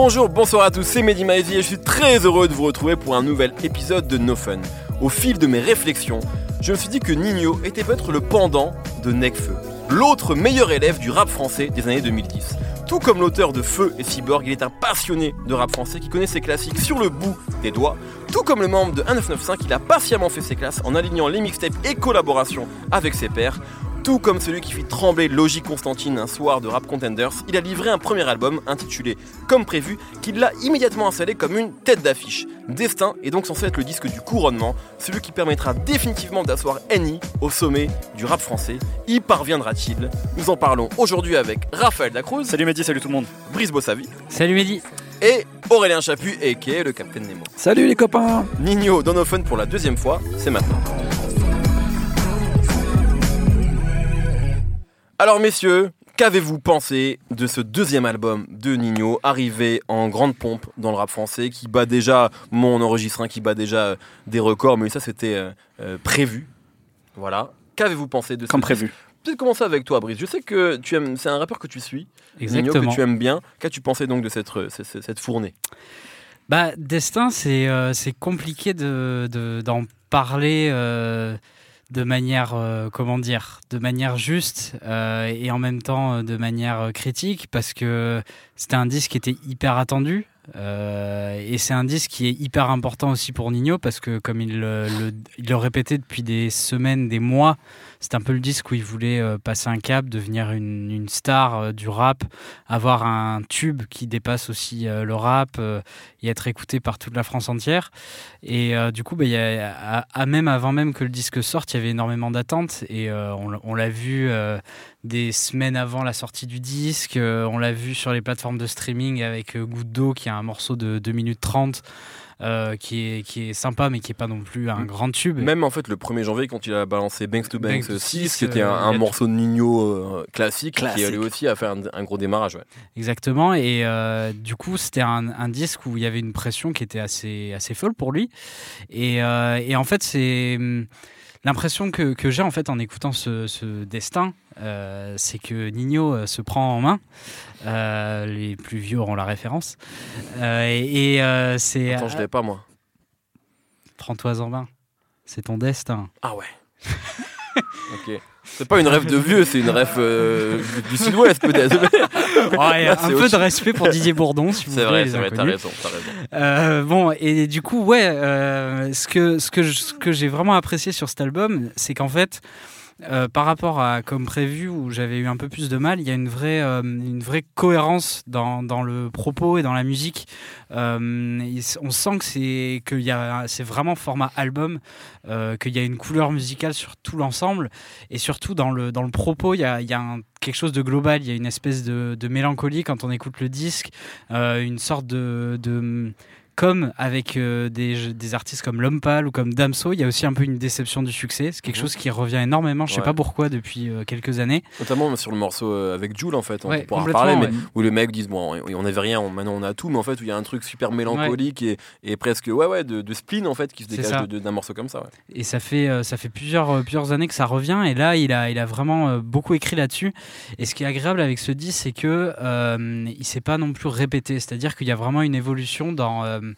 Bonjour, bonsoir à tous, c'est Mehdi Maizy et je suis très heureux de vous retrouver pour un nouvel épisode de No Fun. Au fil de mes réflexions, je me suis dit que Nino était peut-être le pendant de Necfeu, l'autre meilleur élève du rap français des années 2010. Tout comme l'auteur de Feu et Cyborg, il est un passionné de rap français qui connaît ses classiques sur le bout des doigts. Tout comme le membre de 1995, il a patiemment fait ses classes en alignant les mixtapes et collaborations avec ses pairs. Tout comme celui qui fit trembler Logic Constantine un soir de Rap Contenders, il a livré un premier album intitulé Comme prévu, qu'il l'a immédiatement installé comme une tête d'affiche. Destin est donc censé être le disque du couronnement, celui qui permettra définitivement d'asseoir Annie au sommet du rap français. Y parviendra-t-il? Nous en parlons aujourd'hui avec Raphaël Dacruz. Salut Mehdi, salut tout le monde. Brice Bossavi. Salut Mehdi. Et Aurélien Chaput, et le Capitaine Nemo. Salut les copains Nino dans nos fun pour la deuxième fois, c'est maintenant. Alors messieurs, qu'avez-vous pensé de ce deuxième album de Nino, arrivé en grande pompe dans le rap français, qui bat déjà, mon enregistrement qui bat déjà euh, des records, mais ça c'était euh, euh, prévu. Voilà. Qu'avez-vous pensé de Comme ce prévu. Peut-être commencer avec toi, Brice. Je sais que tu aimes, c'est un rappeur que tu suis, Nino, Exactement. que tu aimes bien. Qu'as-tu pensé donc de cette, cette, fournée? Bah, Destin, c'est euh, compliqué de de- d'en parler euh, de manière, euh, comment dire, de manière juste euh, et en même temps euh, de manière critique parce que c'était un disque qui était hyper attendu. et c'est un disque qui est hyper important aussi pour Nino parce que comme il il le répétait depuis des semaines, des mois, c'est un peu le disque où il voulait euh, passer un cap, devenir une, star euh, du rap, avoir un tube qui dépasse aussi euh, le rap et être écouté par toute la France entière. Et du coup, bah, à, même avant même que le disque sorte, il y avait énormément d'attentes et on, l'a- vu des semaines avant la sortie du disque, on l'a vu sur les plateformes de streaming avec Goutte d'eau qui a un morceau de 2 minutes 30. Euh, qui, est, qui est sympa mais qui est pas non plus un grand tube. Même en fait le 1er janvier quand il a balancé Banks to Banks, Banks to 6, Six, qui était un, euh, un morceau de Nino euh, classique, qui Classique. lui aussi a fait un, un gros démarrage. Ouais. Exactement. Et euh, du coup, c'était un, un disque où il y avait une pression qui était assez, assez folle pour lui. Et, euh, et en fait, c'est hum, l'impression que, que j'ai en fait en écoutant ce, ce destin, euh, c'est que Nino euh, se prend en main. Euh, les plus vieux auront la référence. Et et, c'est Attends, je l'avais pas moi. prends-toi en main. C'est ton destin. Ah ouais. ok. C'est pas une rêve de vieux, c'est une rêve du sud-ouest peut-être. Ouais, un peu de respect pour Didier Bourdon, si vous C'est voulez. vrai, c'est vrai, t'as raison, t'as raison. Euh, bon, et du coup, ouais, euh, ce que, ce que, ce que j'ai vraiment apprécié sur cet album, c'est qu'en fait, euh, par rapport à comme prévu, où j'avais eu un peu plus de mal, il y a une vraie, euh, une vraie cohérence dans, dans le propos et dans la musique. Euh, on sent que c'est vraiment format album, qu'il y a une couleur musicale sur tout l'ensemble, et surtout dans le, dans le propos, il y a, y a quelque chose de global, il y a une espèce de, mélancolie quand on écoute le disque, une sorte de comme avec euh, des, des artistes comme Lompal ou comme Damso, il y a aussi un peu une déception du succès. C'est quelque Mhm. chose qui revient énormément, je sais Ouais. pas pourquoi, depuis euh, quelques années. Notamment sur le morceau euh, avec Jules en fait, on Ouais, pourra en complètement, parler, mais ouais. où les mecs disent bon, on n'avait rien, on- maintenant on a tout, mais en fait où il y a un truc super mélancolique et, et presque ouais ouais de, de spleen en fait qui se dégage d'un morceau comme ça. Et ça fait, ça fait plusieurs, plusieurs années que ça revient. Et là, il a, il a vraiment beaucoup écrit là-dessus. Et ce qui est agréable avec ce disque, c'est euh, il s'est pas non plus répété. C'est-à-dire qu'il y a vraiment une évolution dans. Euh,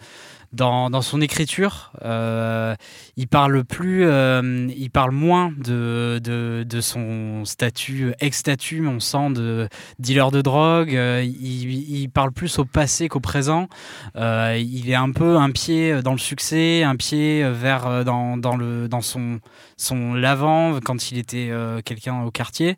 dans, dans son écriture, euh, il parle plus, euh, il parle moins de, de, son statut ex-statut, on sent de dealer de drogue. euh, il, parle plus au passé qu'au présent. Il est un peu un pied dans le succès, un pied vers dans, dans le dans son son l'avant quand il était quelqu'un au quartier.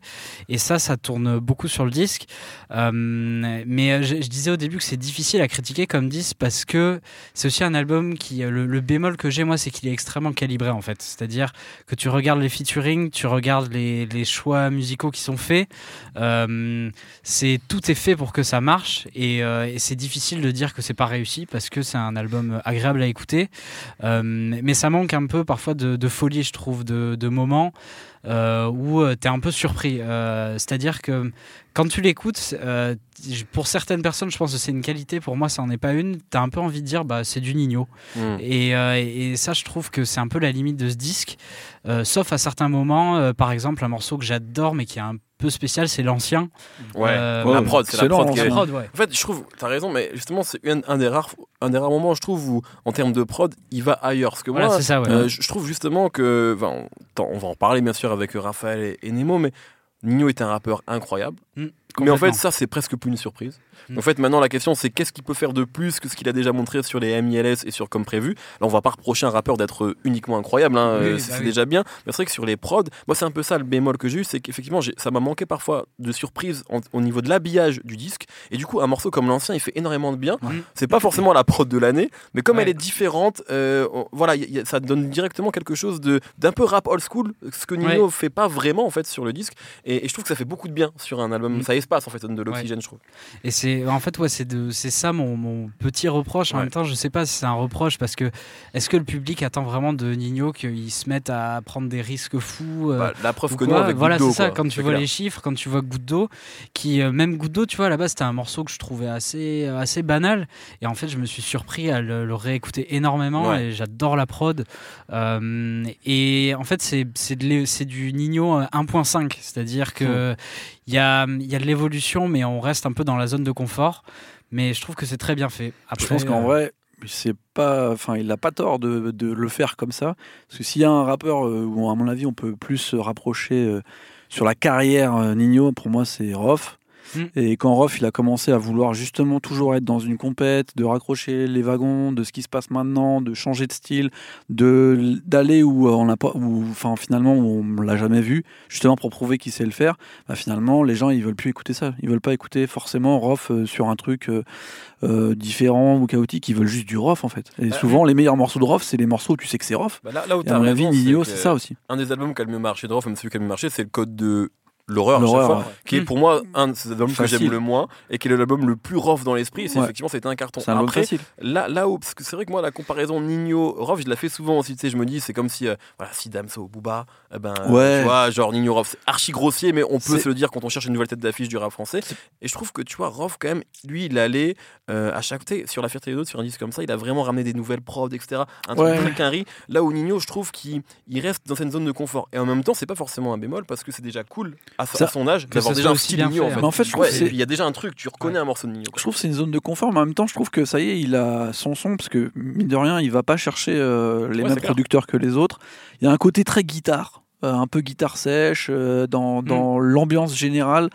Et ça, ça tourne beaucoup sur le disque. Mais je, je disais au début que c'est difficile à critiquer comme disque parce que c'est aussi un album qui euh, le, bémol que j'ai moi, c'est qu'il est extrêmement calibré en fait. C'est-à-dire que tu regardes les featuring, tu regardes les, choix musicaux qui sont faits. Euh, c'est tout est fait pour que ça marche et, euh, et c'est difficile de dire que c'est pas réussi parce que c'est un album agréable à écouter mais ça manque un peu parfois de, folie je trouve de, de moments où tu es un peu surpris. Euh, c'est à dire que quand tu l'écoutes euh, pour certaines personnes je pense que c'est une qualité. Pour moi ça en est pas une. Tu as un peu envie de dire bah c'est du Nino. Mm. et, euh, et ça, je trouve que c'est un peu la limite de ce disque, Euh, sauf à certains moments, euh, par exemple un morceau que j'adore mais qui est un peu spécial, c'est l'ancien. Ouais, Euh, la ouais, prod, c'est la prod qui est- La prod, ouais. En fait, je trouve, t'as raison, mais justement, c'est un, un des rares, un des rares moments, je trouve, où en termes de prod, il va ailleurs. Parce que Voilà, moi, c'est ça, ouais. euh, je trouve justement que, on, va en parler bien sûr avec Raphaël et, et Nemo, mais Nino est un rappeur incroyable. Mm, Mais en fait, ça, c'est presque plus une surprise. Mm. En fait, maintenant, la question, c'est qu'est-ce qu'il peut faire de plus que ce qu'il a déjà montré sur les MILS et sur Comme Prévu? Là, on va pas reprocher un rappeur d'être euh, uniquement incroyable, hein, Oui, euh, bah c'est oui. déjà bien. Mais c'est vrai que sur les prods, moi, c'est un peu ça le bémol que j'ai eu, c'est qu'effectivement, ça m'a manqué parfois de surprise en- au niveau de l'habillage du disque. Et du coup, un morceau comme l'ancien, il fait énormément de bien. Ouais. C'est pas forcément la prod de l'année, mais comme Ouais. elle est différente, euh, on- voilà, y a- y a- ça donne directement quelque chose d'un peu rap old school, ce que Nino fait pas vraiment en fait sur le disque. Et, et je trouve que ça fait beaucoup de bien sur un album. Mm. Ça espace en fait, ça donne de l'oxygène, je trouve. Et c'est en fait ouais c'est de c'est ça mon, mon petit reproche en Ouais. même temps je sais pas si c'est un reproche parce que est-ce que le public attend vraiment de Nino qu'il se mette à prendre des risques fous euh, Bah, la preuve que quoi non avec voilà c'est ça quoi. quand tu vois clair. les chiffres quand tu vois Goutte d'eau qui euh, même Goutte d'eau tu vois là-bas c'était un morceau que je trouvais assez assez banal et en fait je me suis surpris à le, le réécouter énormément Ouais. et j'adore la prod Euh, et en fait c'est du Nino euh, 1.5 c'est-à-dire que il y a il y a de l'évolution mais on reste un peu dans la zone de confort mais je trouve que c'est très bien fait Après, Je pense qu'en euh, vrai, c'est pas, enfin, il n'a pas tort de, de le faire comme ça. Parce que s'il y a un rappeur euh, où, à mon avis, on peut plus se rapprocher euh, sur la carrière Nino, pour moi, c'est Rof. Mm. Et quand Rof il a commencé à vouloir justement toujours être dans une compète, de raccrocher les wagons, de ce qui se passe maintenant, de changer de style, de d'aller où euh, on l'a pas, où enfin finalement où on l'a jamais vu, justement pour prouver qu'il sait le faire, bah, finalement les gens ils veulent plus écouter ça, ils veulent pas écouter forcément Rof euh, sur un truc euh, euh, différent ou chaotique, ils veulent juste du Rof en fait. Et Bah, souvent les meilleurs morceaux de Rof c'est les morceaux où tu sais que c'est Rof. Bah, là, là où Et t'as à mon avis c'est ça aussi. Un des albums qui a le mieux marché de Rof, même celui qui a le mieux marché, c'est le code de l'horreur, à chaque L'horreur, fois, ouais. qui est Mm. pour moi un de ces albums que j'aime le moins et qui est l'album le plus rough dans l'esprit. Et c'est Ouais. effectivement, c'était un carton. C'est un Après, facile. là, là où, parce que c'est vrai que moi, la comparaison Nino Rof, je la fais souvent aussi. Tu sais, je me dis, c'est comme si, euh, voilà, si Damso Booba, eh ben, euh, Ouais. tu vois, genre Nino Rof, c'est archi grossier, mais on peut C'est- se le dire quand on cherche une nouvelle tête d'affiche du rap français. Et je trouve que, tu vois, Rof, quand même, lui, il allait euh, à chaque, sais, sur la fierté des autres, sur un disque comme ça, il a vraiment ramené des nouvelles prods, etc. Un truc Ouais. très quinri. Là où Nino, je trouve qu'il il reste dans cette zone de confort. Et en même temps, c'est pas forcément un bémol parce que c'est déjà cool à, Ça- à son âge d'avoir déjà un aussi style Nino. En fait, fait. Mais en fait, je trouve Ouais, il y a déjà un truc, tu reconnais un morceau de Nino. quoi. Je trouve que c'est une zone de confort, mais en même temps, je trouve que ça y est, il a son son, parce que mine de rien, il va pas chercher euh, les Ouais, mêmes clair. producteurs que les autres. Il y a un côté très guitare, euh, un peu guitare sèche, euh, dans, Mm. dans l'ambiance générale.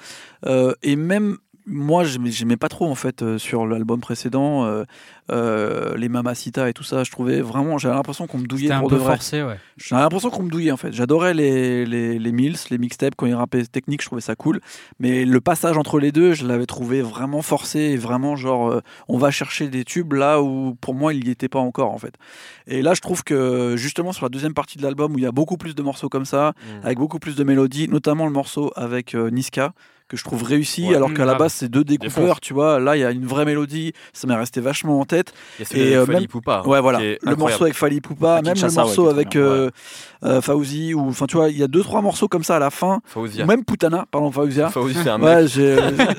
Euh, et même moi, j'aimais pas trop en fait euh, sur l'album précédent, euh, euh, les Mamacita et tout ça. Je trouvais vraiment, j'avais l'impression qu'on me douillait un pour peu de vrai. forcé ouais J'avais l'impression qu'on me douillait en fait. J'adorais les, les, les Mills, les mixtapes quand ils rappaient technique, je trouvais ça cool. Mais le passage entre les deux, je l'avais trouvé vraiment forcé et vraiment genre euh, on va chercher des tubes là où pour moi il n'y était pas encore en fait. Et là je trouve que justement sur la deuxième partie de l'album où il y a beaucoup plus de morceaux comme ça, Mm. avec beaucoup plus de mélodies, notamment le morceau avec euh, Niska que je trouve réussi Ouais. alors qu'à la grave. base c'est deux découpeurs tu vois là il y a une vraie mélodie ça m'est resté vachement en tête Et, avec euh, Fally même- Poupa, Ouais, voilà. Le incroyable. morceau avec Fali Poupa, Ah, même le Kinshasa, morceau avec euh, euh, Fauzi, ou enfin, tu vois, il y a deux, trois morceaux comme ça à la fin. Faouzia. Ou même Putana, pardon, Fauzia. Fauzi, c'est un Ouais, mec. j'ai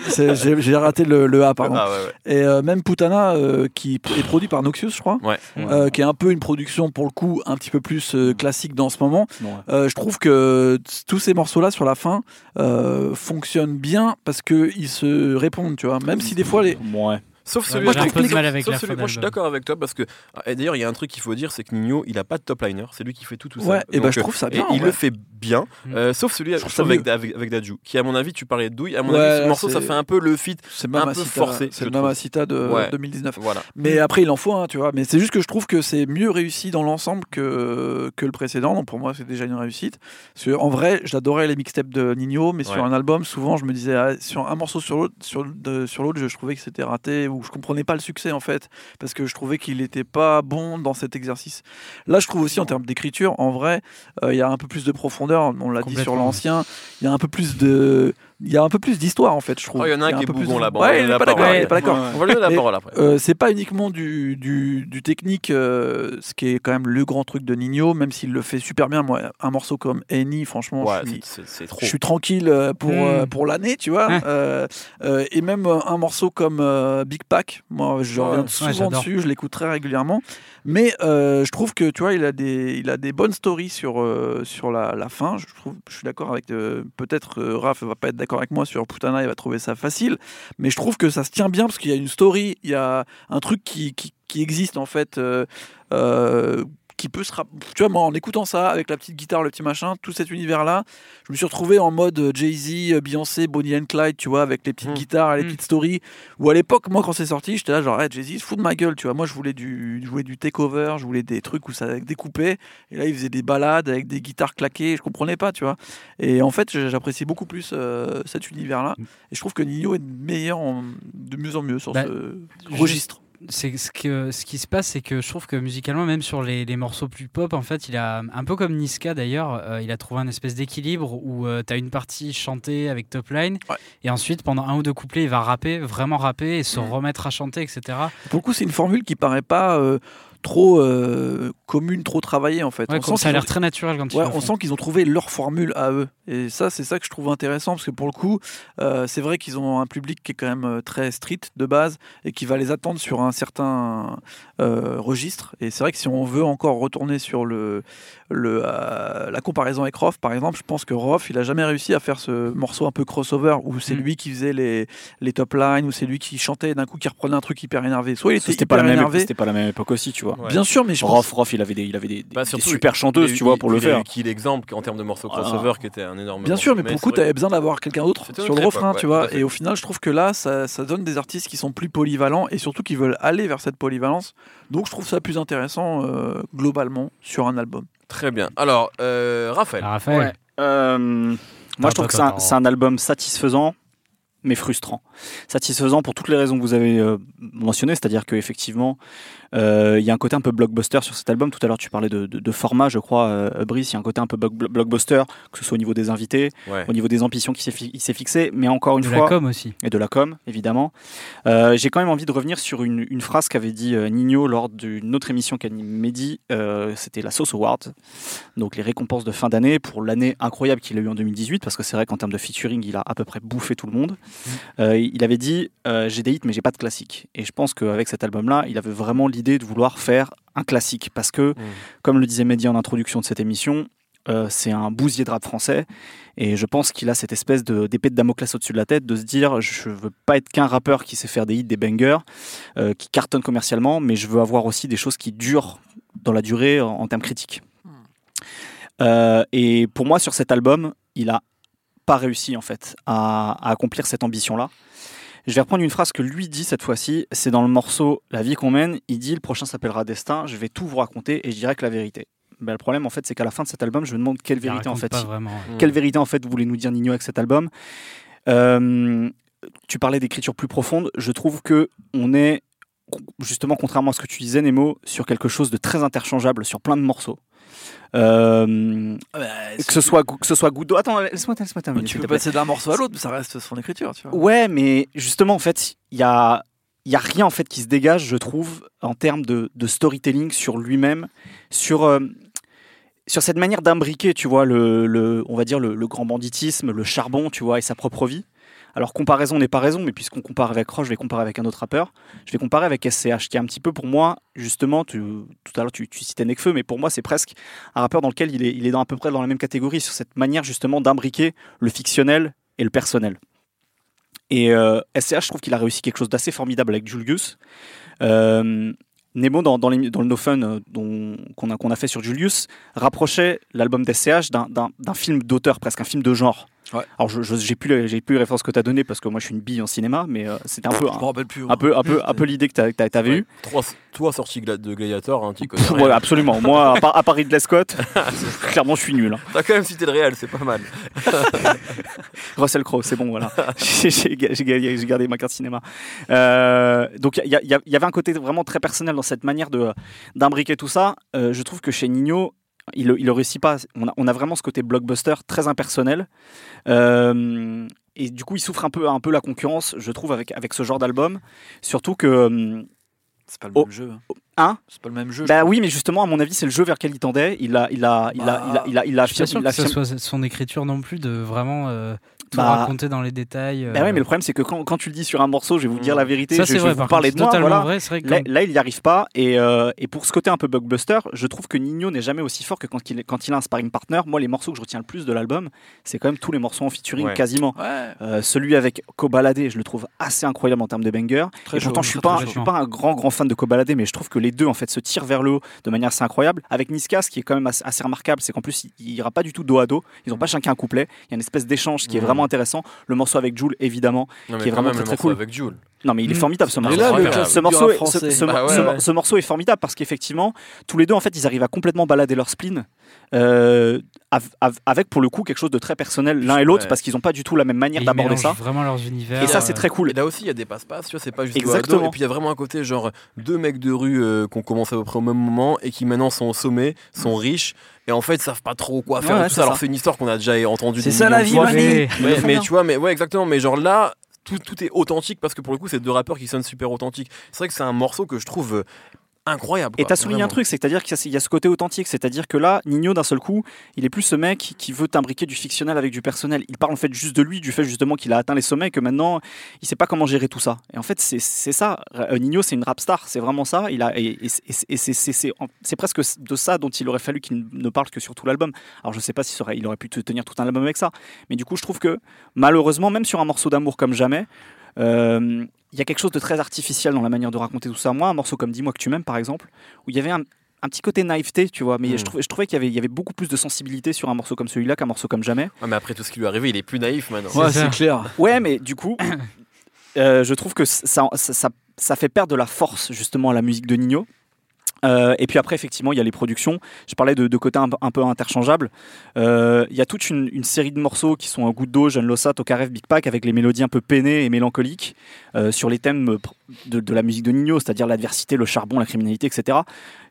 c'est- j'ai raté le, le A, pardon. Ah ouais, ouais. Et euh, même Putana, euh, qui est produit par Noxious, je crois, Ouais. euh, qui est un peu une production, pour le coup, un petit peu plus euh, classique dans ce moment. Ouais. Euh, je trouve que tous ces morceaux-là sur la fin euh, fonctionnent bien parce qu'ils se répondent, tu vois. Même si des fois, les, Ouais. Sauf Ouais, celui moi, de les- mal avec sauf celui- Moi, je suis d'accord avec toi parce que. Et d'ailleurs, il y a un truc qu'il faut dire c'est que Nino, il a pas de top liner. C'est lui qui fait tout tout seul. ouais, et Donc, je trouve ça et bien. en il le fait bien, Mm. euh, sauf celui avec, avec, avec Dadju, qui à mon avis, tu parlais de douille, à mon Ouais, avis, ce morceau, ça fait un peu le fit. C'est un peu forcé, C'est le. Mamacita de Ouais. 2019. Voilà. Mais après, il en faut tu vois. Mais c'est juste que je trouve que c'est mieux réussi dans l'ensemble que, que le précédent. Donc pour moi, c'est déjà une réussite. Parce que, en vrai, j'adorais les mixtapes de Nino, mais sur un album, souvent, je me disais, ah, sur un morceau sur l'autre, sur, de- sur l'autre, je, je trouvais que c'était raté ou je comprenais pas le succès en fait, parce que je trouvais qu'il n'était pas bon dans cet exercice. Là, je trouve aussi en termes d'écriture, en vrai, euh, il y a un peu plus de profondeur. On l'a dit sur l'ancien. Il y a un peu plus de, il y a un peu plus d'histoire en fait, je trouve. Oh, il y en a un qui est plus bougon de- là-bas, Ouais, il va est donner pas d'accord. Ouais. On va lui donner la parole après. Euh, c'est pas uniquement du, du, du technique, euh, ce qui est quand même le grand truc de Nino, même s'il le fait super bien. Moi, un morceau comme Annie, franchement, Ouais, je, suis, trop. je suis tranquille euh, pour, Mm. euh, pour l'année, tu vois. Euh, euh, et même un morceau comme euh, Big Pack, moi, je reviens Ouais, souvent dessus, je l'écoute très régulièrement. Mais euh, je trouve que, tu vois, il a des, il a des bonnes stories sur, euh, sur la, fin. Je, trouve, je suis d'accord avec. euh, Peut-être Raph va pas être d'accord avec moi sur Putana, il va trouver ça facile. Mais je trouve que ça se tient bien parce qu'il y a une story, il y a un truc qui, qui, existe en fait. Qui peut se rapp- tu vois moi en écoutant ça avec la petite guitare le petit machin tout cet univers là je me suis retrouvé en mode euh, Jay-Z euh, Beyoncé Bonnie and Clyde tu vois avec les petites Mm. guitares les Mm. petites stories où à l'époque moi quand c'est sorti j'étais là genre hey, Jay-Z se fout de ma gueule tu vois moi je voulais du je voulais du takeover je voulais des trucs où ça découpait et là il faisait des balades avec des guitares claquées je comprenais pas tu vois et en fait j'apprécie beaucoup plus euh, cet univers là et je trouve que Nino est meilleur en- de mieux en mieux sur Bah, ce registre c'est ce que ce qui se passe c'est que je trouve que musicalement même sur les, les morceaux plus pop en fait il a un peu comme Niska d'ailleurs euh, il a trouvé un espèce d'équilibre où tu as une partie chantée avec top line Ouais. et ensuite pendant un ou deux couplets il va rapper vraiment rapper et se Mm. remettre à chanter etc Pour le coup, c'est une formule qui paraît pas euh, trop euh, commune, trop travaillée en fait. Ouais, on comme sent ça a qu'ils l'air ont- très naturel quand Ouais, on sent qu'ils ont trouvé leur formule à eux. Et ça, c'est ça que je trouve intéressant parce que pour le coup, euh, c'est vrai qu'ils ont un public qui est quand même euh, très strict de base et qui va les attendre sur un certain euh, registre. Et c'est vrai que si on veut encore retourner sur le, le, euh, la comparaison avec Roth, par exemple, je pense que Roth, il a jamais réussi à faire ce morceau un peu crossover où c'est Mm. lui qui faisait les, les top lines, où c'est lui qui chantait et d'un coup qui reprenait un truc hyper énervé. Soit il était C'était pas, la hyper même- énervé. c'était pas la même époque aussi, tu vois. Ouais. Bien sûr, mais je Rof, Rof, il avait des, il avait des, des- Bah, des super chanteuses, il- tu vois, il- pour le il a faire. qui l'exemple en termes de morceaux Voilà. crossover qui était un énorme. Bien sûr, mais pour le coup, c'est tu avais vrai. besoin d'avoir quelqu'un d'autre sur le autre refrain, tu vois. Et au final, je trouve que là, ça, ça donne des artistes qui sont plus polyvalents et surtout qui veulent aller vers cette polyvalence. Donc, je trouve ça plus intéressant euh, globalement sur un album. Très bien. Alors, euh, Raphaël. Ah, Raphaël Ouais. Euh, moi, je trouve que un, c'est un album satisfaisant, mais frustrant. Satisfaisant pour toutes les raisons que vous avez euh, mentionnées, c'est-à-dire qu'effectivement, euh, il y a un côté un peu blockbuster sur cet album. Tout à l'heure, tu parlais de, de- de format, je crois, euh, Brice. Il y a un côté un peu block- blockbuster, que ce soit au niveau des invités, Ouais. au niveau des ambitions qu'il s'est fi- fixé, mais encore une de fois. la com aussi et de la com, évidemment. Euh, J'ai quand même envie de revenir sur une, une phrase qu'avait dit euh, Nino lors d'une autre émission qu'anime Mehdi. Euh, C'était la Sauce Awards, donc les récompenses de fin d'année pour l'année incroyable qu'il a eu en 2018, parce que c'est vrai qu'en termes de featuring, il a à peu près bouffé tout le monde. Euh, il avait dit euh, J'ai des hits, mais j'ai pas de classiques. Et je pense qu'avec cet album-là, il avait vraiment l'idée de vouloir faire un classique, parce que, Mm. comme le disait Mehdi en introduction de cette émission, euh, c'est un bousier de rap français et je pense qu'il a cette espèce de- d'épée de Damoclès au-dessus de la tête de se dire je veux pas être qu'un rappeur qui sait faire des hits, des bangers, euh, qui cartonnent commercialement, mais je veux avoir aussi des choses qui durent dans la durée en, en termes critiques. Euh, et pour moi, sur cet album, il a pas réussi en fait à, à accomplir cette ambition-là. Je vais reprendre une phrase que lui dit cette fois-ci, c'est dans le morceau La vie qu'on mène, il dit le prochain s'appellera Destin, je vais tout vous raconter et je dirai que la vérité. Ben, le problème en fait c'est qu'à la fin de cet album je me demande quelle vérité en fait vraiment quelle vérité en fait voulez nous dire Nino avec cet album Euh, Tu parlais d'écriture plus profonde. Je trouve que on est justement contrairement à ce que tu disais Nemo sur quelque chose de très interchangeable sur plein de morceaux. Euh, que ce soit que ce soit Goudo. Attends, laisse-moi laisse-moi terminer. tu peux passer d'un morceau à l'autre, mais ça reste son écriture, tu vois. Ouais, mais justement, en fait, il y a, il y a rien en fait qui se dégage, je trouve, en termes de, de storytelling sur lui-même, sur, euh, sur cette manière d'imbriquer, tu vois, le, le- on va dire le, le grand banditisme, le charbon, tu vois, et sa propre vie. Alors, comparaison n'est pas raison, mais puisqu'on compare avec Roche, je vais comparer avec un autre rappeur. Je vais comparer avec SCH, qui est un petit peu pour moi, justement, tout à l'heure tu, tu citais Nekfeu, mais pour moi, c'est presque un rappeur dans lequel il est, il est dans, à peu près dans la même catégorie, sur cette manière justement d'imbriquer le fictionnel et le personnel. Et euh, SCH, je trouve qu'il a réussi quelque chose d'assez formidable avec Julius. Euh, Nemo, dans, dans, le No Fun euh, qu'on a, a fait sur Julius, rapprochait l'album d'SCH d'un film d'auteur, presque un film de genre. Ouais. Alors, je j'ai plus, j'ai plus les références que tu as données parce que moi je suis une bille en cinéma, mais euh, c'était un peu, Je me rappelle plus. un peu, un peu, un peu l'idée que tu avais Ouais. eue. Trois, toi sorti de Gladiator, hein, tu connais. Ouais, absolument. Moi, à à part Ridley Scott, clairement, je suis nul. hein. T'as quand même cité le réel, c'est pas mal. Russell Crowe, c'est bon, voilà. J'ai j'ai ga- j'ai ga- j'ai gardé ma carte cinéma. Euh, donc y, y il y avait un côté vraiment très personnel dans cette manière de d'imbriquer tout ça. Euh, je trouve que chez Nino, il ne le réussit pas. On a, on a vraiment ce côté blockbuster très impersonnel. Euh, et du coup, il souffre un peu, un peu la concurrence, je trouve, avec, avec ce genre d'album. Surtout que. euh, C'est pas le Oh. même jeu. Hein C'est pas le même jeu. je bah oui, mais justement, à mon avis, c'est le jeu vers lequel il tendait. Il a, il a, il a, il a, il a, il a Je suis pas affirmé- sûr il a que ce affirmé- soit son écriture non plus de vraiment euh, tout Bah, raconter dans les détails. Bah ouais, euh, mais le problème, c'est que quand, quand tu le dis sur un morceau, je vais vous dire la vérité, ça je, c'est je vrai. vais vous Par parler contre, de moi. totalement Voilà. vrai. C'est vrai que Là, il n'y arrive pas. Et, euh, et pour ce côté un peu blockbuster, je trouve que Nino n'est jamais aussi fort que quand il, quand il a un sparring partner. Moi, les morceaux que je retiens le plus de l'album, c'est quand même tous les morceaux en featuring, Ouais. quasiment. Ouais, Euh, celui avec Kobalade, je le trouve assez incroyable en termes de banger. très et pourtant, chaud, je suis pas, je suis pas un grand grand fan de Kobalade, mais je trouve que les deux en fait se tirent vers le haut de manière assez incroyable. Avec Niska, ce qui est quand même assez, assez remarquable, c'est qu'en plus il, il ira pas du tout dos à dos. Ils ont pas chacun un couplet. Il y a une espèce d'échange qui est Mhm. Vraiment intéressant. Le morceau avec Jules, évidemment. Non, qui est vraiment très, très cool. avec Jules. Non, mais il est Mhm. formidable ce morceau. ce, morceau, est, formidable parce qu'effectivement, tous les deux en fait, ils arrivent à complètement balader leur spleen. euh, av- av- avec pour le coup quelque chose de très personnel l'un et l'autre Ouais. parce qu'ils n'ont pas du tout la même manière ils d'aborder ça. vraiment leurs univers. Et ça, euh, c'est très cool. Et là aussi, il y a des passe-passe, tu vois, c'est pas juste Exactement. Exactement. Et puis il y a vraiment un côté, genre, deux mecs de rue euh, qui ont commencé à peu près au même moment et qui maintenant sont au sommet, sont riches, et en fait, savent pas trop quoi faire. Ouais, tout c'est ça, alors ça. c'est une histoire qu'on a déjà entendue. C'est ça, la vie, mais- Ils mais tu vois, mais ouais, exactement. Mais genre là, tout, est authentique parce que pour le coup, c'est deux rappeurs qui sonnent super authentiques. C'est vrai que c'est un morceau que je trouve incroyable. Et quoi, t'as souligné un truc, c'est-à-dire qu'il y a ce côté authentique, c'est-à-dire que là, Nino, d'un seul coup, il est plus ce mec qui veut t'imbriquer du fictionnel avec du personnel. Il parle en fait juste de lui, du fait justement qu'il a atteint les sommets, et que maintenant, il sait pas comment gérer tout ça. Et en fait, c'est ça. Euh, Nino, c'est une rap star, c'est vraiment ça. Il a, et, et- et- et c'est- presque de ça dont il aurait fallu qu'il ne parle que sur tout l'album. Alors je sais pas s'il aurait, il aurait pu te tenir tout un album avec ça, mais du coup, je trouve que malheureusement, même sur un morceau d'amour comme jamais, il y a quelque chose de très artificiel dans la manière de raconter tout ça. Moi, un morceau comme Dis-moi que tu m'aimes, par exemple, où il y avait un, un petit côté naïveté, tu vois, mais Mm. je, trouvais, je trouvais qu'il y avait, il y avait beaucoup plus de sensibilité sur un morceau comme celui-là qu'un morceau comme jamais. Ouais, mais après tout ce qui lui est arrivé, il est plus naïf maintenant. Ouais, C'est clair. Ouais, mais du coup, euh, je trouve que ça, ça, ça, ça fait perdre de la force justement à la musique de Nino. Euh, et puis après, effectivement, il y a les productions. Je parlais de, de côtés un, peu- interchangeables. Euh, Il y a toute une, série de morceaux qui sont un Goutte d'eau, Jeune Lossa, Tokarev, Big Pack, avec les mélodies un peu peinées et mélancoliques euh, sur les thèmes de, de la musique de Nino, c'est-à-dire l'adversité, le charbon, la criminalité, etc.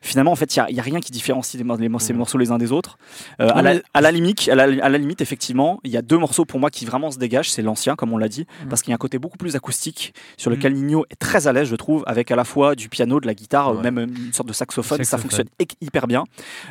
Finalement, en fait, il n'y a, rien qui différencie les, ces morceaux les uns des autres. Euh, à, la, mais- à la limite, à la, à la limite, effectivement, il y a deux morceaux pour moi qui vraiment se dégagent. C'est l'ancien, comme on l'a dit, parce qu'il y a un côté beaucoup plus acoustique sur lequel Nino est très à l'aise, je trouve, avec à la fois du piano, de la guitare, Ouais. même une sorte de saxophone. Ça fonctionne hy- hyper bien.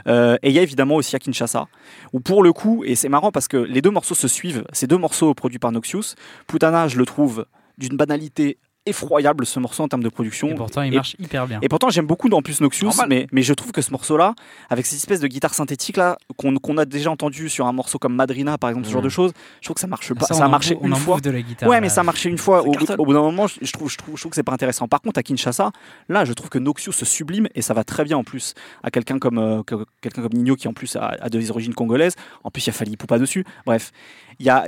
Euh, et il y a évidemment aussi à Kinshasa, où pour le coup, et c'est marrant parce que les deux morceaux se suivent, ces deux morceaux produits par Noxious. Putana, je le trouve d'une banalité effroyable ce morceau en termes de production. Et pourtant, il Et- marche hyper bien. Et pourtant, j'aime beaucoup en plus Noxious, mais, mais je trouve que ce morceau-là, avec cette espèce de guitare synthétique là, qu'on a déjà entendu sur un morceau comme Madrina, par exemple, ce genre de choses, je trouve que ça marche pas. Ça, Ça, a marché une fois. de la guitare. Ouais, mais là. ça a marché une fois. Au bout, cartonne. au bout d'un moment, je trouve, je trouve, je trouve que c'est pas intéressant. Par contre, à Kinshasa, là, je trouve que Noxious se sublime et ça va très bien en plus à quelqu'un comme, euh, que- quelqu'un comme Nino qui en plus a, a des origines congolaises. En plus, il y a Fali Poupa dessus. Bref, il y a,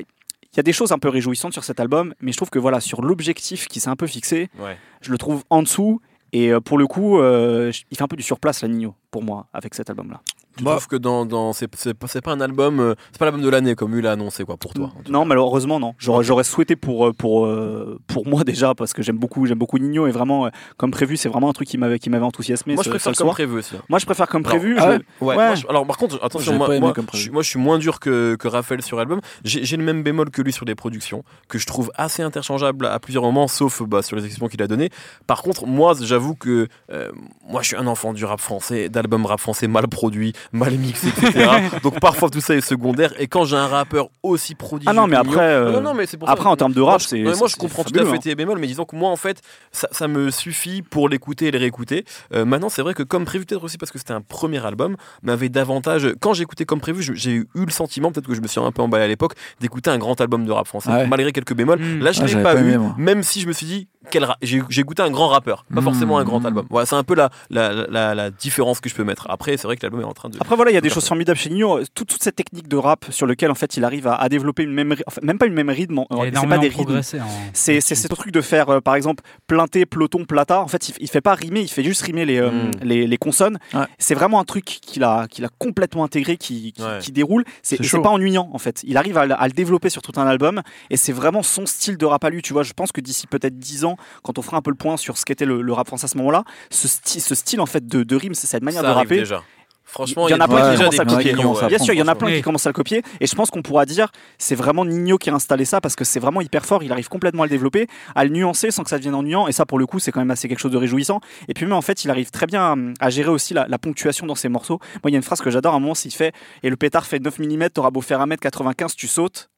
il y a des choses un peu réjouissantes sur cet album, mais je trouve que voilà, sur l'objectif qui s'est un peu fixé, Ouais. je le trouve en dessous. Et euh, pour le coup, euh, il fait un peu du surplace, la Nino, pour moi, avec cet album-là. Tu Bah. trouves que dans, dans c'est, c'est pas, c'est pas un album, euh, c'est pas l'album de l'année comme lui l'a annoncé quoi pour toi. Non, malheureusement, non. J'aurais, j'aurais souhaité pour, euh, pour, euh, pour moi déjà, parce que j'aime beaucoup, j'aime beaucoup Nino, et vraiment, euh, comme prévu, c'est vraiment un truc qui m'avait, qui m'avait enthousiasmé. Moi, ce- je préfère comme soir. prévu aussi. hein. Moi, je préfère comme prévu. ah je- ouais Ouais, Ouais. moi, je- alors par contre, attention, moi, moi, je, suis- moi, je suis moins dur que, que Raphaël sur l'album. J'ai j'ai le même bémol que lui sur les productions, que je trouve assez interchangeable à plusieurs moments, sauf bah, sur les expressions qu'il a données. Par contre, moi, j'avoue que euh, moi, je suis un enfant du rap français, d'albums rap français mal produits, mal mixés, etc. Donc parfois, tout ça est secondaire. Et quand j'ai un rappeur aussi prodigieux, Ah non, mais après, euh, Non, non, non, mais c'est pour après, ça. en termes de rap, c'est. moi, je comprends tout à fait hein. tes bémols, mais disons que moi, en fait, ça, ça me suffit pour l'écouter et les réécouter. Euh, maintenant, c'est vrai que comme prévu, peut-être aussi parce que c'était un premier album, m'avait davantage. Quand j'écoutais comme prévu, j'ai eu le sentiment, peut-être que je me suis un peu emballé à l'époque, d'écouter un grand album de rap français, Ah ouais. malgré quelques bémols. Mm. Là, je Ah, l'ai j'avais pas, pas eu, même si je me suis dit, quel j'ai goûté un grand rappeur, pas forcément un grand Mm. album. Voilà, c'est un peu la, la, la, la différence que je peux mettre. Après, c'est vrai que l'album est en train de. Après voilà, il y a des choses formidables chez Nino. Toute, toute cette technique de rap sur lequel en fait il arrive à, à développer une même, enfin, même pas une même rythme. C'est pas des rythmes. en- C'est ce truc de faire, euh, par exemple, planter, peloton, plata. En fait, il, il fait pas rimer, il fait juste rimer les, euh, Mm. les, les consonnes. Ouais. C'est vraiment un truc qu'il a, qu'il a complètement intégré, qui, qui, Ouais. qui déroule. C'est pas ennuyant, en fait. Il arrive à, le- à le développer sur tout un album. Et c'est vraiment son style de rap à lui. Tu vois, je pense que d'ici peut-être 10 ans, quand on fera un peu le point sur ce qu'était le, le rap français à ce moment-là, ce, sti- ce style en fait de, de rime, c'est cette manière ça de arrive rapper. déjà. Franchement, Il y en a plein qui commencent à copier, à. Bien sûr, il y en a plein Oui. qui commencent à le copier. Et je pense qu'on pourra dire, c'est vraiment Nino qui a installé ça parce que c'est vraiment hyper fort. Il arrive complètement à le développer, à le nuancer sans que ça devienne ennuyant. Et ça, pour le coup, c'est quand même assez quelque chose de réjouissant. Et puis, même en fait, il arrive très bien à, à gérer aussi la, la ponctuation dans ses morceaux. Moi, il y a une phrase que j'adore à un moment, s'il fait Et le pétard fait 9 mm, t'auras beau faire 1m95, tu sautes.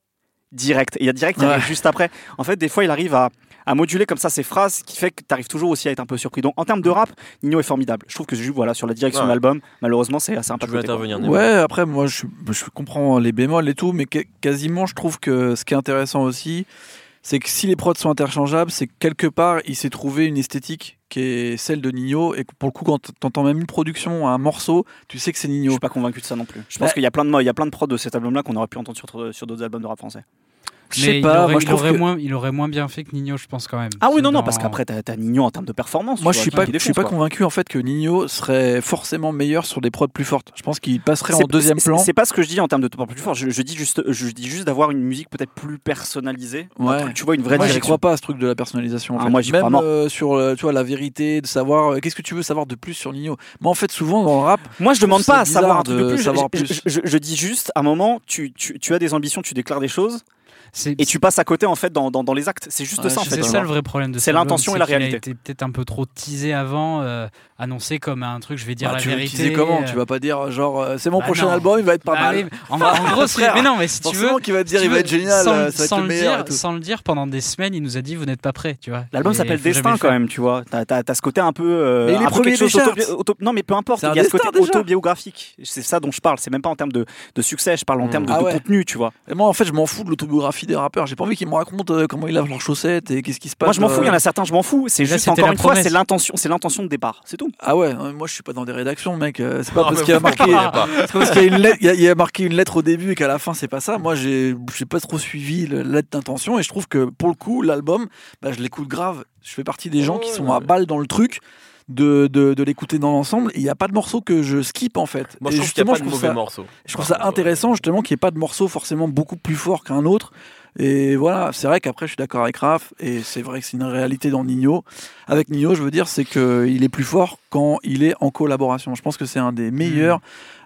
Direct. Et il y a direct qui Ouais. arrive juste après. En fait, des fois, il arrive à, à moduler comme ça ses phrases, ce qui fait que tu arrives toujours aussi à être un peu surpris. Donc, en termes de rap, Nino est formidable. Je trouve que voilà, sur la direction Ouais. de l'album, malheureusement, c'est assez un Tu peu veux intervenir, Ouais, après, moi, je, je comprends les bémols et tout, mais que- quasiment, je trouve que ce qui est intéressant aussi, c'est que si les prods sont interchangeables, c'est que quelque part, il s'est trouvé une esthétique qui est celle de Nino, et que pour le coup, quand t'entends même une production, un morceau, tu sais que c'est Je Nino. suis pas convaincu de ça non plus. Je pense Ouais. qu'il y a plein de il y a plein de prods de cet album-là qu'on aurait pu entendre sur, sur d'autres albums de rap français. Je sais il pas, aurait, moi je il trouve aurait que... moins, il aurait moins bien fait que Nino, je pense quand même. Ah oui, non, non, parce qu'après, t'as as Nino en termes de performance. Moi, je suis pas, je suis pas quoi. convaincu en fait que Nino serait forcément meilleur sur des prods plus fortes. Je pense qu'il passerait en deuxième plan. C'est pas ce que je dis en termes de temps plus fort. Je, je dis juste, je dis juste d'avoir une musique peut-être plus personnalisée. Ouais. truc, tu vois, une vraie Moi, j'y crois pas à ce truc de la personnalisation. en Ah, fait. moi, j'y crois euh, sur euh, tu vois, la vérité, de savoir euh, qu'est-ce que tu veux savoir de plus sur Nino? Moi, en fait, souvent dans le rap, Moi, je demande pas à savoir un bizarre truc de plus. Je- savoir je, plus. je- je dis juste, à un moment, tu, as des ambitions, tu déclares des choses, et tu passes à côté en fait dans, dans, dans les actes. C'est juste Ouais, ça en fait. c'est ça le vrai problème de C'est l'intention et la réalité. été peut-être un peu trop teasé avant, euh, annoncé comme un truc, je vais dire bah, la tu vérité. comment? Euh, Tu vas pas dire genre euh, c'est mon bah prochain non. album, il va être pas bah mal. en, en gros, c'est- frère, mais non, mais si tu veux, qu'il va te dire si il va être génial, sans, euh, ça va sans être le meilleur. dire, et tout. sans le dire, pendant des semaines, il nous a dit vous n'êtes pas prêts, tu vois. L'album s'appelle Destin quand même, tu vois. T'as as, ce côté un peu. euh, Mais il est un peu quelque chose auto- Non, mais peu importe. Il y a ce côté autobiographique. C'est ça dont je parle. C'est même pas en termes de, de succès. Je parle en Mm. termes de, Ah contenu, tu vois. Moi, en fait, je m'en fous de l'autobiographie des rappeurs. J'ai pas envie qu'ils me racontent euh, comment ils lavent leurs chaussettes et qu'est-ce qui se passe. Moi, je m'en fous. Il y en euh, a certains, je m'en fous. C'est juste encore une fois, c'est l'intention, c'est l'intention de départ. C'est tout. Ah ouais, euh, moi je suis pas dans des rédactions, mec. euh, C'est pas parce qu'il y a marqué. C'est parce qu'il y a, une lettre- il y a- il y a marqué une lettre au début et qu'à la fin c'est pas ça. Moi j'ai j'ai pas trop suivi la lettre d'intention et je trouve que pour le coup l'album, bah, je l'écoute grave. Je fais partie des gens qui sont à balle dans le truc de, de, de l'écouter dans l'ensemble. Il n'y a pas de morceau que je skip en fait. Moi, et je trouve qu'il a pas de je trouve mauvais ça, morceaux. je trouve ça intéressant justement qu'il n'y ait pas de morceau forcément beaucoup plus fort qu'un autre. Et voilà, c'est vrai qu'après je suis d'accord avec Raph et c'est vrai que c'est une réalité dans Nino. Avec Nino, je veux dire, c'est qu'il est plus fort quand il est en collaboration. Je pense que c'est un des meilleurs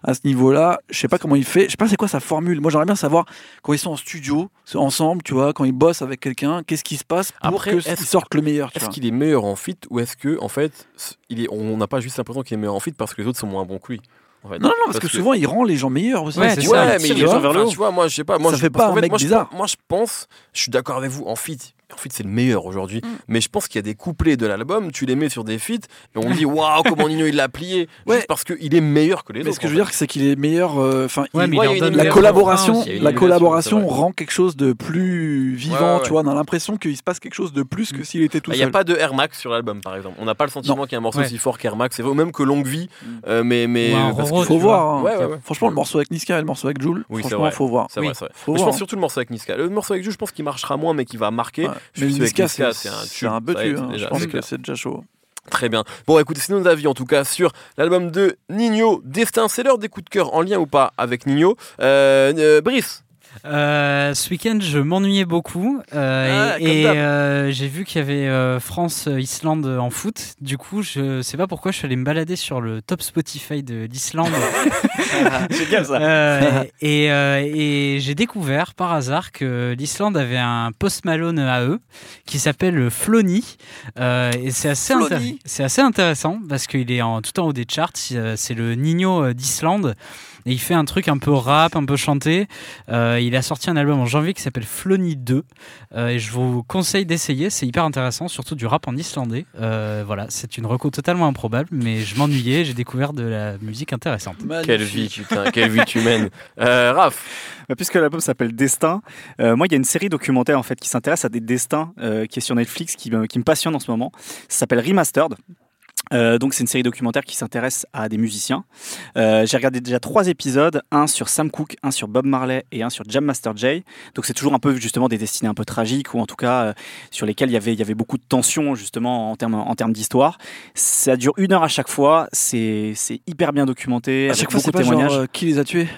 à ce niveau-là. Je sais pas comment il fait. Je sais pas c'est quoi sa formule. Moi, j'aimerais bien savoir quand ils sont en studio, ensemble, tu vois, quand ils bossent avec quelqu'un, qu'est-ce qui se passe pour Après, que est-ce- qu'ils sortent le meilleur. Est-ce qu'il est meilleur en fit ou est-ce que en fait c- il est, on n'a pas juste l'impression qu'il est meilleur en fit parce que les autres sont moins bons que lui? En fait. Non, non, parce, que, souvent il rend les gens meilleurs aussi. Ouais, tu vois. ça. Mais tire il les gens vers le haut. Tu vois, moi, je sais pas. Moi, Ça je, fait parce pas un fait, mec moi, je bizarre. pense- moi, je pense, je suis d'accord avec vous. En fit, en fit, c'est le meilleur aujourd'hui. Mm. Mais je pense qu'il y a des couplets de l'album, tu les mets sur des feats et on dit waouh, comment Nino il l'a plié. Ouais. Juste parce qu'il est meilleur que les Mais autres. ce que je veux fait. dire, c'est qu'il est meilleur. euh, Enfin, Ouais, mais Ouais, la collaboration, la collaboration rend quelque chose de plus vivant. Ouais, Tu ouais. vois, on a l'impression qu'il se passe quelque chose de plus que s'il était tout Ah, Il n'y a seul. pas de Air Max sur l'album, par exemple. On n'a pas le sentiment qu'il y a un morceau Ouais. aussi fort qu'Air Max. C'est même que Longue Vie. Mm. euh, mais mais parce Faut voir. hein. Franchement, le morceau avec Niska et le morceau avec Jules, franchement, faut voir. Mais je pense surtout le morceau avec Niska. Le morceau avec Jules, je pense qu'il marchera moins, mais qu'il va marquer. Mais Niska, c'est un peu hein. Je pense que c'est déjà chaud. Très bien. Bon, écoutez, c'est nos avis en tout cas sur l'album de Nino, Destin. C'est l'heure des coups de cœur en lien ou pas avec Nino. Euh, euh, Brice, Euh, ce week-end, je m'ennuyais beaucoup euh, Ah, et, euh, j'ai vu qu'il y avait France-Islande en foot. Du coup, je sais pas pourquoi je suis allé me balader sur le top Spotify de l'Islande Génial ça. Et et j'ai découvert par hasard que l'Islande avait un post Malone à eux qui s'appelle Flony. Et c'est assez, c'est intéressant parce qu'il est en, tout en haut des charts. C'est le Nino d'Islande. Et il fait un truc un peu rap, un peu chanté. Euh, il a sorti un album en janvier qui s'appelle Flony 2. Euh, et je vous conseille d'essayer. C'est hyper intéressant, surtout du rap en islandais. Euh, voilà, c'est une reco totalement improbable, mais je m'ennuyais. J'ai découvert de la musique intéressante. quelle vie, putain, quelle vie tu mènes. Euh, Raph, Bah, puisque l'album s'appelle Destin, euh, moi il y a une série documentaire en fait qui s'intéresse à des destins euh, qui est sur Netflix qui, me- qui me passionne en ce moment. Ça s'appelle Remastered. Euh, donc c'est une série documentaire qui s'intéresse à des musiciens. Euh, J'ai regardé déjà trois épisodes, un sur Sam Cooke, un sur Bob Marley et un sur Jam Master Jay. Donc c'est toujours un peu justement des destinées un peu tragiques ou en tout cas euh, sur lesquelles il y avait il y avait beaucoup de tension justement en termes en termes d'histoire. Ça dure une heure à chaque fois. C'est c'est hyper bien documenté. À avec chaque fois, beaucoup c'est de genre témoignages euh, qui les a tués?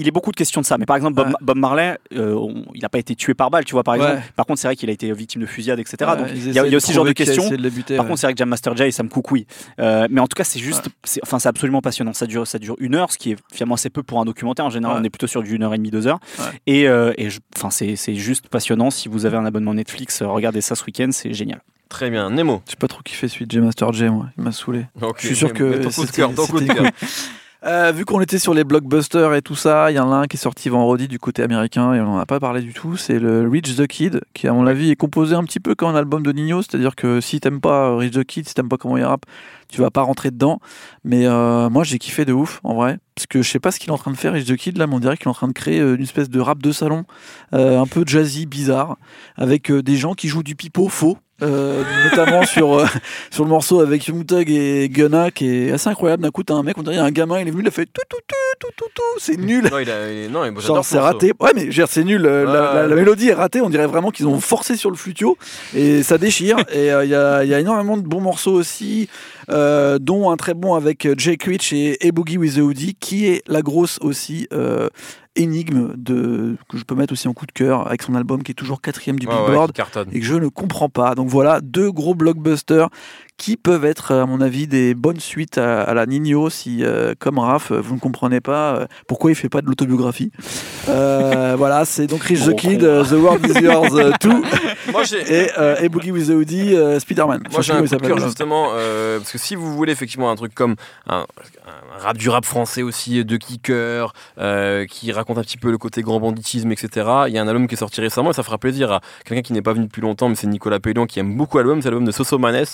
il est beaucoup de questions de ça. Mais par exemple, Bob, Ouais. Bob Marley, euh, on- il n'a pas été tué par balle, tu vois, par exemple. Ouais. Par contre, c'est vrai qu'il a été victime de fusillade, etc. Ouais, Donc, il y a, y aussi ce genre de questions. de buter, Par contre, c'est vrai que Jam Master Jay, ça me coucouille. Euh, mais en tout cas, c'est juste, c'est, enfin, c'est absolument passionnant. Ça dure, ça dure une heure, ce qui est finalement assez peu pour un documentaire. En général, Ouais. on est plutôt sur du une heure et demie, deux heures. Ouais. Et, euh, et je- enfin, c'est, c'est juste passionnant. Si vous avez un abonnement Netflix, euh, regardez ça ce week-end, c'est génial. très bien. Nemo. J'ai pas trop kiffé celui de J Master J, moi. Il m'a saoulé. Je suis sûr que mais ton coup de c'était- cœur, ton coup de cœur. Euh, vu qu'on était sur les blockbusters et tout ça, il y en a un qui est sorti vendredi du côté américain et on n'en a pas parlé du tout. C'est le Reach the Kid, qui à mon avis est composé un petit peu comme un album de Nino, c'est-à-dire que si t'aimes pas Reach the Kid, si t'aimes pas comment il rappe, tu vas pas rentrer dedans. Mais euh, moi j'ai kiffé de ouf en vrai, parce que je sais pas ce qu'il est en train de faire Reach the Kid là, mais on dirait qu'il est en train de créer euh, une espèce de rap de salon, un peu jazzy, bizarre, avec des gens qui jouent du pipeau faux. Euh, notamment sur, euh, sur le morceau avec Thug et Gunna qui est assez incroyable. D'un coup, t'as un mec, on dirait un gamin, il est venu, il a fait tout, tout, tout, tout, tout, tout. C'est nul. Non, il a, il- non, il- Genre, c'est raté. Ouais, mais c'est nul. euh, la, la- la mélodie est ratée. On dirait vraiment qu'ils ont forcé sur le flutio et ça déchire. et euh, il y, a, il y a énormément de bons morceaux aussi, euh, dont un très bon avec Jake Rich et, et Boogie with the Hoodie, qui est la grosse aussi. Énigme de que je peux mettre aussi en coup de cœur avec son album qui est toujours quatrième du ouais, Billboard et que je ne comprends pas. Donc voilà, deux gros blockbusters qui peuvent être, à mon avis, des bonnes suites à, à la Nino si, euh, comme Raph, vous ne comprenez pas euh, pourquoi il fait pas de l'autobiographie. Euh, voilà, c'est donc Rich the Kid, euh, The World Is Yours 2 Moi, j'ai. et, euh, et Boogie with the Hoodie, euh, Spider-Man. Moi j'ai un coup de justement euh, parce que si vous voulez effectivement un truc comme un, un rap du rap français aussi de kicker euh, qui raconte un petit peu le côté grand banditisme etc. Il y a un album qui est sorti récemment et ça fera plaisir à quelqu'un qui n'est pas venu depuis longtemps mais c'est Nicolas Paylon qui aime beaucoup l'album, c'est l'album de Soso Manes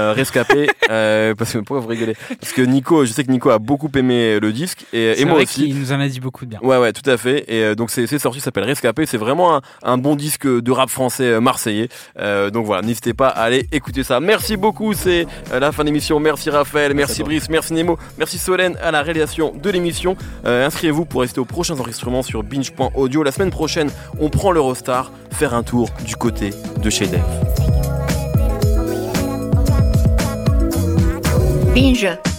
euh, Rescapé euh, parce que pourquoi vous rigolez Parce que Nico, je sais que Nico a beaucoup aimé le disque et, moi vrai aussi. qu'il nous en a dit beaucoup de bien. Ouais, ouais, tout à fait. Et euh, donc c'est c'est sorti, ça s'appelle Rescapé. C'est vraiment un, un bon disque de rap français marseillais. Euh, donc voilà, n'hésitez pas à aller écouter ça. Merci beaucoup, c'est euh, la fin de l'émission. Merci Raphaël, merci, Brice, merci Nemo, merci Solène à la réalisation de l'émission. Euh, Inscrivez-vous pour rester aux prochains enregistrements sur binge.audio. La semaine prochaine, on prend l'Eurostar, faire un tour du côté de chez Dev. 冰雪。